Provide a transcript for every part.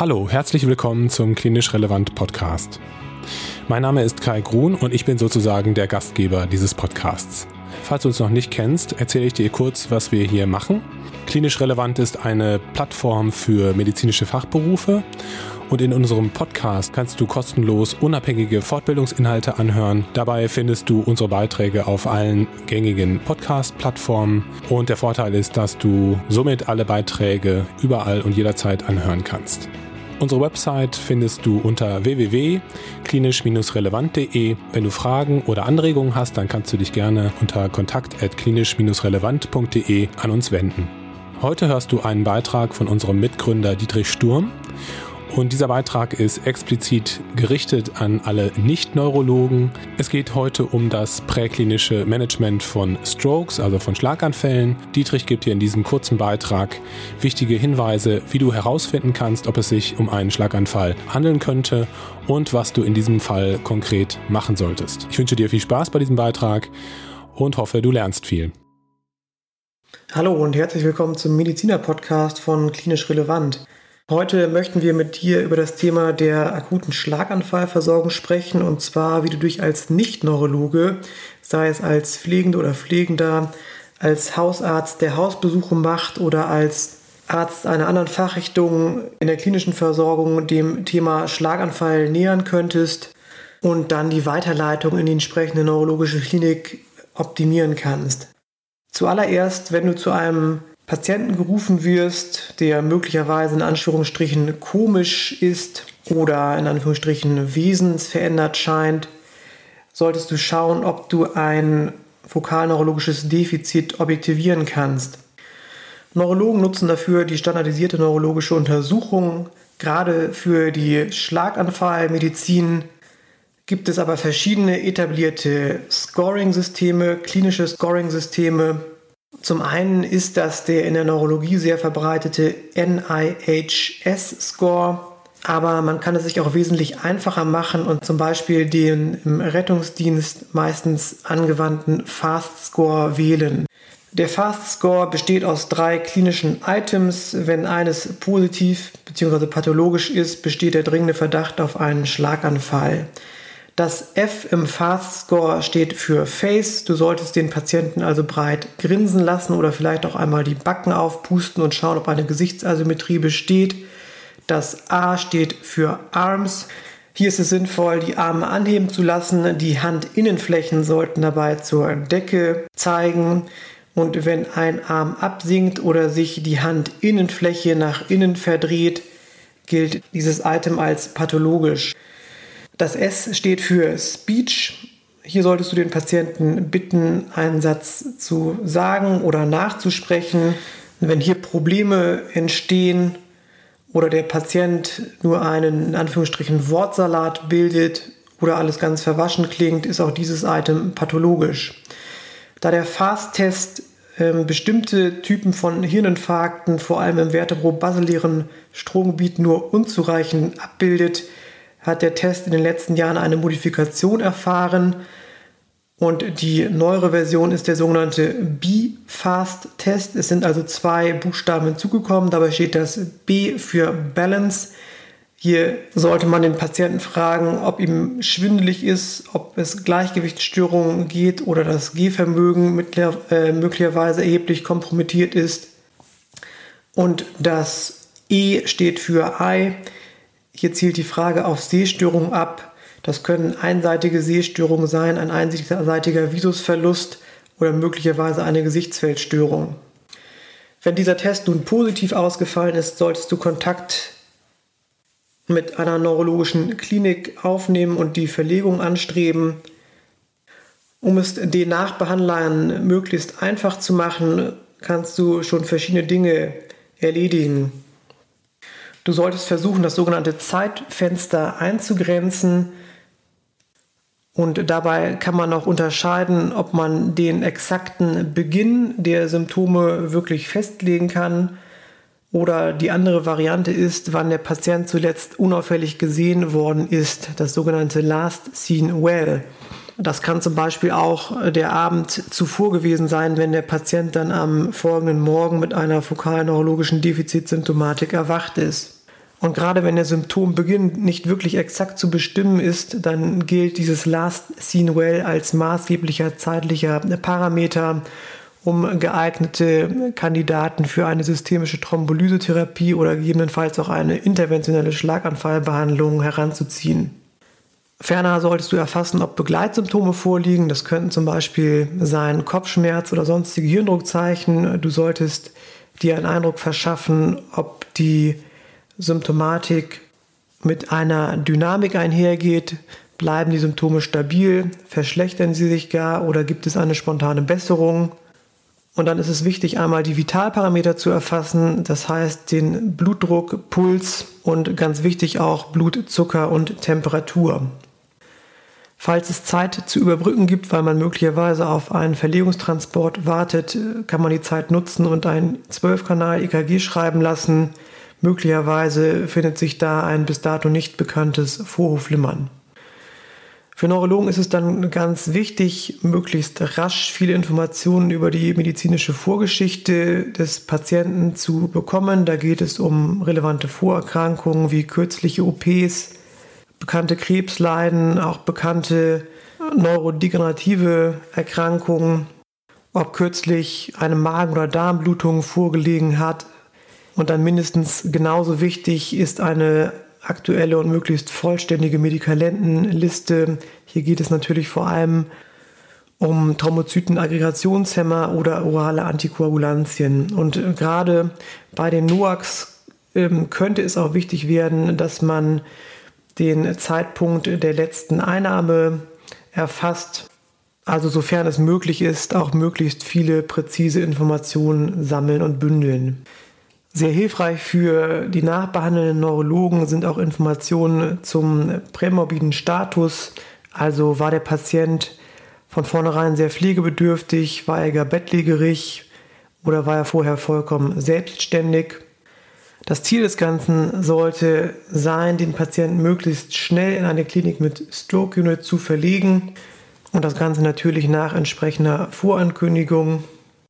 Hallo, herzlich willkommen zum Klinisch Relevant Podcast. Mein Name ist Kai Grun und ich bin sozusagen der Gastgeber dieses Podcasts. Falls du uns noch nicht kennst, erzähle ich dir kurz, was wir hier machen. Klinisch Relevant ist eine Plattform für medizinische Fachberufe und in unserem Podcast kannst du kostenlos unabhängige Fortbildungsinhalte anhören. Dabei findest du unsere Beiträge auf allen gängigen Podcast-Plattformen. Und der Vorteil ist, dass du somit alle Beiträge überall und jederzeit anhören kannst. Unsere Website findest du unter www.klinisch-relevant.de. Wenn du Fragen oder Anregungen hast, dann kannst du dich gerne unter kontakt.klinisch-relevant.de an uns wenden. Heute hörst du einen Beitrag von unserem Mitgründer Dietrich Sturm und dieser Beitrag ist explizit gerichtet an alle Nicht-Neurologen. Es geht heute um das präklinische Management von Strokes, also von Schlaganfällen. Dietrich gibt dir in diesem kurzen Beitrag wichtige Hinweise, wie du herausfinden kannst, ob es sich um einen Schlaganfall handeln könnte und was du in diesem Fall konkret machen solltest. Ich wünsche dir viel Spaß bei diesem Beitrag und hoffe, du lernst viel. Hallo und herzlich willkommen zum Mediziner-Podcast von Klinisch Relevant. Heute möchten wir mit dir über das Thema der akuten Schlaganfallversorgung sprechen und zwar, wie du dich als Nicht-Neurologe, sei es als Pflegende oder Pflegender, als Hausarzt, der Hausbesuche macht oder als Arzt einer anderen Fachrichtung in der klinischen Versorgung dem Thema Schlaganfall nähern könntest und dann die Weiterleitung in die entsprechende neurologische Klinik optimieren kannst. Zuallererst, wenn du zu einem Patienten gerufen wirst, der möglicherweise in Anführungsstrichen komisch ist oder in Anführungsstrichen wesensverändert scheint, solltest du schauen, ob du ein vokalneurologisches Defizit objektivieren kannst. Neurologen nutzen dafür die standardisierte neurologische Untersuchung. Gerade für die Schlaganfallmedizin gibt es aber verschiedene etablierte Scoring-Systeme, klinische Scoring-Systeme, zum einen ist das der in der Neurologie sehr verbreitete NIHS-Score, aber man kann es sich auch wesentlich einfacher machen und zum Beispiel den im Rettungsdienst meistens angewandten FAST-Score wählen. Der FAST-Score besteht aus drei klinischen Items. Wenn eines positiv bzw. pathologisch ist, besteht der dringende Verdacht auf einen Schlaganfall. Das F im Fast Score steht für Face. Du solltest den Patienten also breit grinsen lassen oder vielleicht auch einmal die Backen aufpusten und schauen, ob eine Gesichtsasymmetrie besteht. Das A steht für Arms. Hier ist es sinnvoll, die Arme anheben zu lassen. Die Handinnenflächen sollten dabei zur Decke zeigen. Und wenn ein Arm absinkt oder sich die Handinnenfläche nach innen verdreht, gilt dieses Item als pathologisch. Das S steht für Speech. Hier solltest du den Patienten bitten, einen Satz zu sagen oder nachzusprechen. Wenn hier Probleme entstehen oder der Patient nur einen in Anführungsstrichen Wortsalat bildet oder alles ganz verwaschen klingt, ist auch dieses Item pathologisch. Da der FAST-Test äh, bestimmte Typen von Hirninfarkten, vor allem im vertebro-basilären Stromgebiet, nur unzureichend abbildet, hat der Test in den letzten Jahren eine Modifikation erfahren. Und die neuere Version ist der sogenannte B-Fast-Test. Es sind also zwei Buchstaben hinzugekommen. Dabei steht das B für Balance. Hier sollte man den Patienten fragen, ob ihm schwindelig ist, ob es Gleichgewichtsstörungen geht oder das Gehvermögen äh, möglicherweise erheblich kompromittiert ist. Und das E steht für I. Hier zielt die Frage auf Sehstörungen ab. Das können einseitige Sehstörungen sein, ein einseitiger Visusverlust oder möglicherweise eine Gesichtsfeldstörung. Wenn dieser Test nun positiv ausgefallen ist, solltest du Kontakt mit einer neurologischen Klinik aufnehmen und die Verlegung anstreben. Um es den Nachbehandlern möglichst einfach zu machen, kannst du schon verschiedene Dinge erledigen. Du solltest versuchen, das sogenannte Zeitfenster einzugrenzen. Und dabei kann man auch unterscheiden, ob man den exakten Beginn der Symptome wirklich festlegen kann oder die andere Variante ist, wann der Patient zuletzt unauffällig gesehen worden ist, das sogenannte Last Seen Well. Das kann zum Beispiel auch der Abend zuvor gewesen sein, wenn der Patient dann am folgenden Morgen mit einer fokalneurologischen Defizitsymptomatik erwacht ist. Und gerade wenn der Symptombeginn nicht wirklich exakt zu bestimmen ist, dann gilt dieses Last Seen Well als maßgeblicher zeitlicher Parameter, um geeignete Kandidaten für eine systemische Thrombolysetherapie oder gegebenenfalls auch eine interventionelle Schlaganfallbehandlung heranzuziehen. Ferner solltest du erfassen, ob Begleitsymptome vorliegen. Das könnten zum Beispiel sein Kopfschmerz oder sonstige Hirndruckzeichen. Du solltest dir einen Eindruck verschaffen, ob die Symptomatik mit einer Dynamik einhergeht. Bleiben die Symptome stabil? Verschlechtern sie sich gar oder gibt es eine spontane Besserung? Und dann ist es wichtig, einmal die Vitalparameter zu erfassen, das heißt den Blutdruck, Puls und ganz wichtig auch Blutzucker und Temperatur. Falls es Zeit zu überbrücken gibt, weil man möglicherweise auf einen Verlegungstransport wartet, kann man die Zeit nutzen und ein 12-Kanal-EKG schreiben lassen. Möglicherweise findet sich da ein bis dato nicht bekanntes Vorhofflimmern. Für Neurologen ist es dann ganz wichtig, möglichst rasch viele Informationen über die medizinische Vorgeschichte des Patienten zu bekommen. Da geht es um relevante Vorerkrankungen wie kürzliche OPs, bekannte Krebsleiden, auch bekannte neurodegenerative Erkrankungen, ob kürzlich eine Magen- oder Darmblutung vorgelegen hat. Und dann mindestens genauso wichtig ist eine aktuelle und möglichst vollständige Medikamentenliste. Hier geht es natürlich vor allem um Thrombozytenaggregationshemmer oder orale Antikoagulantien. Und gerade bei den NOACs ähm, könnte es auch wichtig werden, dass man den Zeitpunkt der letzten Einnahme erfasst. Also sofern es möglich ist, auch möglichst viele präzise Informationen sammeln und bündeln. Sehr hilfreich für die nachbehandelnden Neurologen sind auch Informationen zum prämorbiden Status. Also war der Patient von vornherein sehr pflegebedürftig, war er gar bettlägerig oder war er vorher vollkommen selbstständig. Das Ziel des Ganzen sollte sein, den Patienten möglichst schnell in eine Klinik mit Stroke Unit zu verlegen und das Ganze natürlich nach entsprechender Vorankündigung.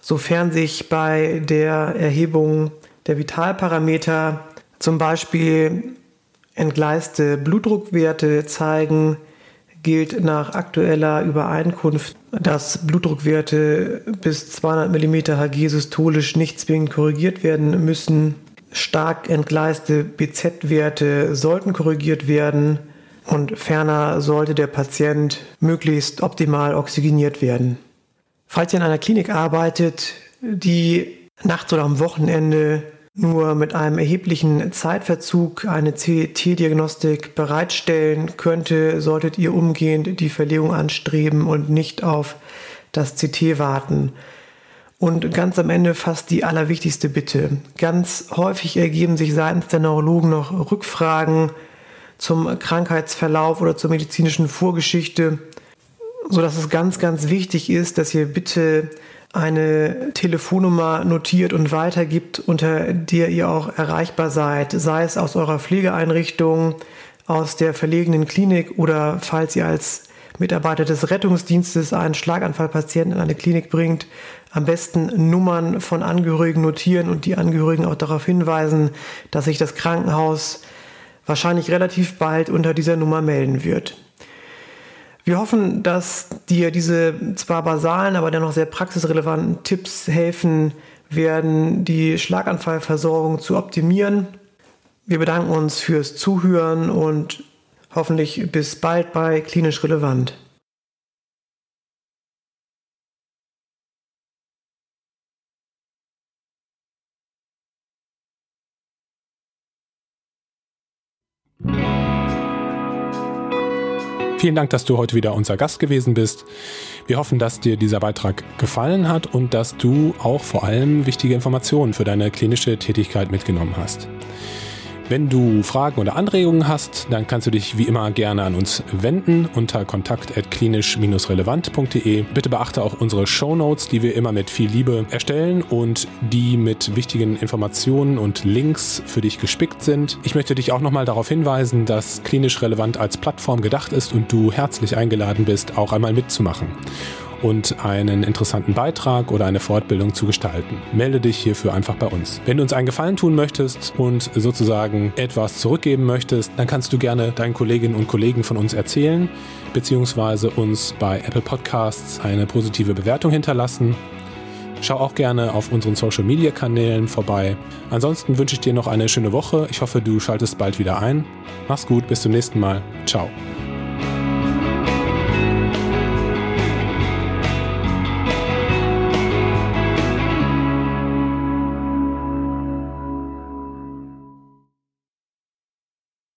Sofern sich bei der Erhebung der Vitalparameter zum Beispiel entgleiste Blutdruckwerte zeigen, gilt nach aktueller Übereinkunft, dass Blutdruckwerte bis 200 mm Hg systolisch nicht zwingend korrigiert werden müssen stark entgleiste BZ-Werte sollten korrigiert werden und ferner sollte der Patient möglichst optimal oxygeniert werden. Falls ihr in einer Klinik arbeitet, die nachts oder am Wochenende nur mit einem erheblichen Zeitverzug eine CT-Diagnostik bereitstellen könnte, solltet ihr umgehend die Verlegung anstreben und nicht auf das CT warten. Und ganz am Ende fast die allerwichtigste Bitte. Ganz häufig ergeben sich seitens der Neurologen noch Rückfragen zum Krankheitsverlauf oder zur medizinischen Vorgeschichte, sodass es ganz, ganz wichtig ist, dass ihr bitte eine Telefonnummer notiert und weitergibt, unter der ihr auch erreichbar seid, sei es aus eurer Pflegeeinrichtung, aus der verlegenen Klinik oder falls ihr als Mitarbeiter des Rettungsdienstes einen Schlaganfallpatienten in eine Klinik bringt, am besten Nummern von Angehörigen notieren und die Angehörigen auch darauf hinweisen, dass sich das Krankenhaus wahrscheinlich relativ bald unter dieser Nummer melden wird. Wir hoffen, dass dir diese zwar basalen, aber dennoch sehr praxisrelevanten Tipps helfen werden, die Schlaganfallversorgung zu optimieren. Wir bedanken uns fürs Zuhören und hoffentlich bis bald bei Klinisch Relevant. Vielen Dank, dass du heute wieder unser Gast gewesen bist. Wir hoffen, dass dir dieser Beitrag gefallen hat und dass du auch vor allem wichtige Informationen für deine klinische Tätigkeit mitgenommen hast. Wenn du Fragen oder Anregungen hast, dann kannst du dich wie immer gerne an uns wenden unter kontakt.klinisch-relevant.de. Bitte beachte auch unsere Show Notes, die wir immer mit viel Liebe erstellen und die mit wichtigen Informationen und Links für dich gespickt sind. Ich möchte dich auch nochmal darauf hinweisen, dass klinisch relevant als Plattform gedacht ist und du herzlich eingeladen bist, auch einmal mitzumachen. Und einen interessanten Beitrag oder eine Fortbildung zu gestalten. Melde dich hierfür einfach bei uns. Wenn du uns einen Gefallen tun möchtest und sozusagen etwas zurückgeben möchtest, dann kannst du gerne deinen Kolleginnen und Kollegen von uns erzählen, beziehungsweise uns bei Apple Podcasts eine positive Bewertung hinterlassen. Schau auch gerne auf unseren Social Media Kanälen vorbei. Ansonsten wünsche ich dir noch eine schöne Woche. Ich hoffe, du schaltest bald wieder ein. Mach's gut, bis zum nächsten Mal. Ciao.